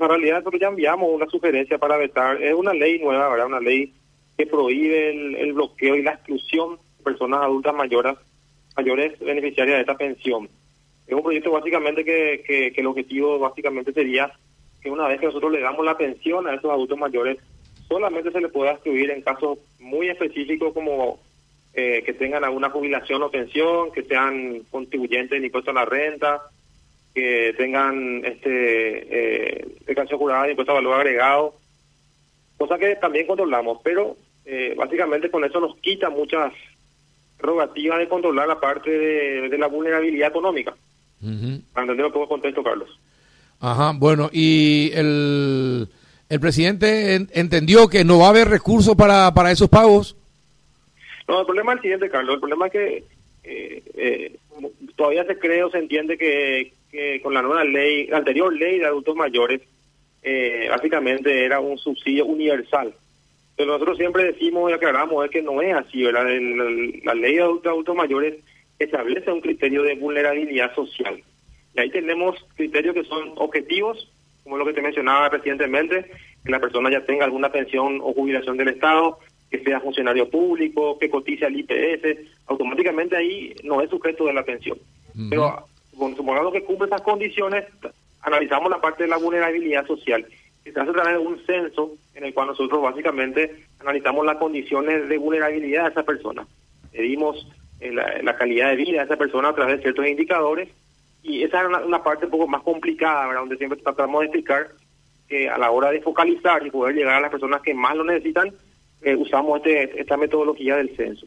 esa realidad, nosotros ya enviamos una sugerencia para vetar, es una ley nueva, ¿verdad? Una ley que prohíbe el, bloqueo y la exclusión de personas adultas mayores, mayores beneficiarias de esta pensión. Es un proyecto básicamente que, que, que el objetivo básicamente sería que una vez que nosotros le damos la pensión a esos adultos mayores, solamente se le pueda excluir en casos muy específicos como eh, que tengan alguna jubilación o pensión, que sean contribuyentes en impuesto a la renta, que tengan este eh, declaración jurada de impuesto a valor agregado, cosa que también controlamos, pero eh, básicamente con eso nos quita muchas prerrogativas de controlar la parte de, de la vulnerabilidad económica. Para entender un poco el contexto, Carlos. Ajá, bueno, y el, el presidente en- entendió que no va a haber recursos para, para esos pagos. No, el problema es el siguiente, Carlos. El problema es que eh, eh, todavía se cree o se entiende que, que con la nueva ley, la anterior ley de adultos mayores, eh, básicamente era un subsidio universal. Pero nosotros siempre decimos y aclaramos es que no es así, ¿verdad? El- el- la ley de adultos, adultos mayores establece un criterio de vulnerabilidad social. Y ahí tenemos criterios que son objetivos, como lo que te mencionaba recientemente, que la persona ya tenga alguna pensión o jubilación del Estado, que sea funcionario público, que cotice al IPS, automáticamente ahí no es sujeto de la pensión. Pero supongamos que cumple esas condiciones, analizamos la parte de la vulnerabilidad social, que se hace a través de un censo en el cual nosotros básicamente analizamos las condiciones de vulnerabilidad de esa persona. Medimos eh, la, calidad de vida de esa persona a través de ciertos indicadores y esa es una, parte un poco más complicada, donde siempre tratamos de explicar que a la hora de focalizar y poder llegar a las personas que más lo necesitan, eh, usamos este, esta metodología del censo.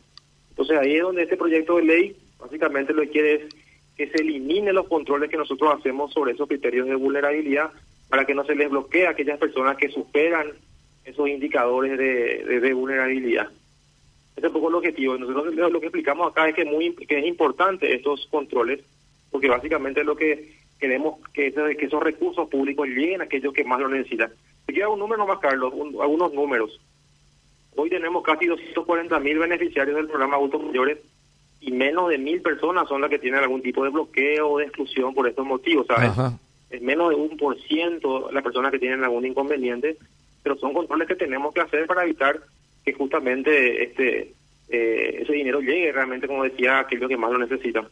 Entonces ahí es donde este proyecto de ley básicamente lo que quiere es que se eliminen los controles que nosotros hacemos sobre esos criterios de vulnerabilidad para que no se les bloquee a aquellas personas que superan esos indicadores de, de- vulnerabilidad. Ese es un poco el objetivo. Nosotros lo que explicamos acá es que, muy, que es importante estos controles, porque básicamente lo que queremos que, ese- que esos recursos públicos lleguen a aquellos que más lo necesitan. Te quiero dar un número más, Carlos, un- algunos números. Hoy tenemos casi 240 mil beneficiarios del programa Adultos Mayores y menos de mil personas son las que tienen algún tipo de bloqueo o de exclusión por estos motivos, ¿sabes? Ajá. Es menos de un por ciento las personas que tienen algún inconveniente, pero son controles que tenemos que hacer para evitar que justamente este eh, ese dinero llegue realmente, como decía, a aquellos que más lo necesitan.